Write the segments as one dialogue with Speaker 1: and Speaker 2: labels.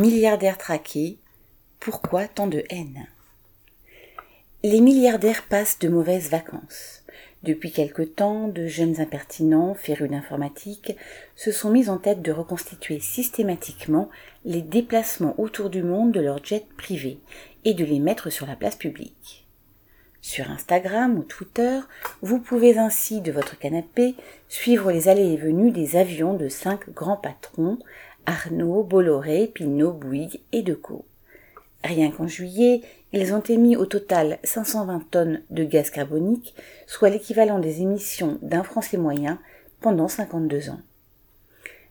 Speaker 1: Milliardaires traqués, pourquoi tant de haine? Les milliardaires passent de mauvaises vacances. Depuis quelque temps, de jeunes impertinents, férus d'informatique, se sont mis en tête de reconstituer systématiquement les déplacements autour du monde de leurs jets privés et de les mettre sur la place publique. Sur Instagram ou Twitter, vous pouvez ainsi de votre canapé suivre les allées et venues des avions de cinq grands patrons Arnaud, Bolloré, Pinot, Bouygues et Decaux. Rien qu'en juillet, ils ont émis au total 520 tonnes de gaz carbonique, soit l'équivalent des émissions d'un Français moyen pendant 52 ans.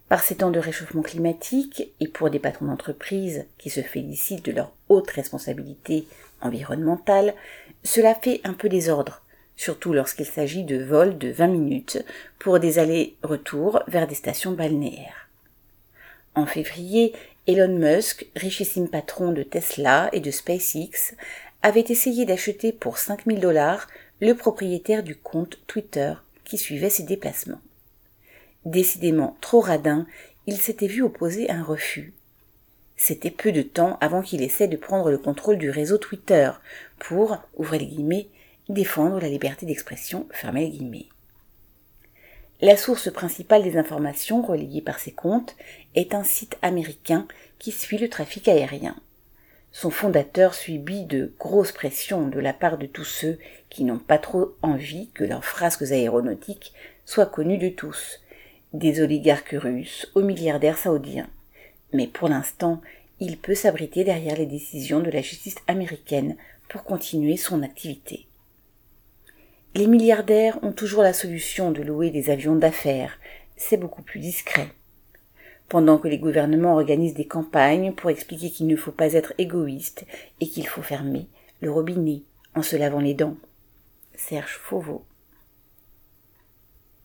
Speaker 1: Par ces temps de réchauffement climatique, et pour des patrons d'entreprise qui se félicitent de leur haute responsabilité environnementale, cela fait un peu désordre, surtout lorsqu'il s'agit de vols de 20 minutes pour des allers-retours vers des stations balnéaires. En février, Elon Musk, richissime patron de Tesla et de SpaceX, avait essayé d'acheter pour 5000 dollars le propriétaire du compte Twitter qui suivait ses déplacements. Décidément trop radin, il s'était vu opposer un refus. C'était peu de temps avant qu'il essaie de prendre le contrôle du réseau Twitter pour, ouvrez les guillemets, défendre la liberté d'expression, fermez les guillemets. La source principale des informations relayées par ces comptes est un site américain qui suit le trafic aérien. Son fondateur subit de grosses pressions de la part de tous ceux qui n'ont pas trop envie que leurs frasques aéronautiques soient connues de tous, des oligarques russes aux milliardaires saoudiens. Mais pour l'instant, il peut s'abriter derrière les décisions de la justice américaine pour continuer son activité. Les milliardaires ont toujours la solution de louer des avions d'affaires. C'est beaucoup plus discret. Pendant que les gouvernements organisent des campagnes pour expliquer qu'il ne faut pas être égoïste et qu'il faut fermer le robinet en se lavant les dents. Serge Fauveau.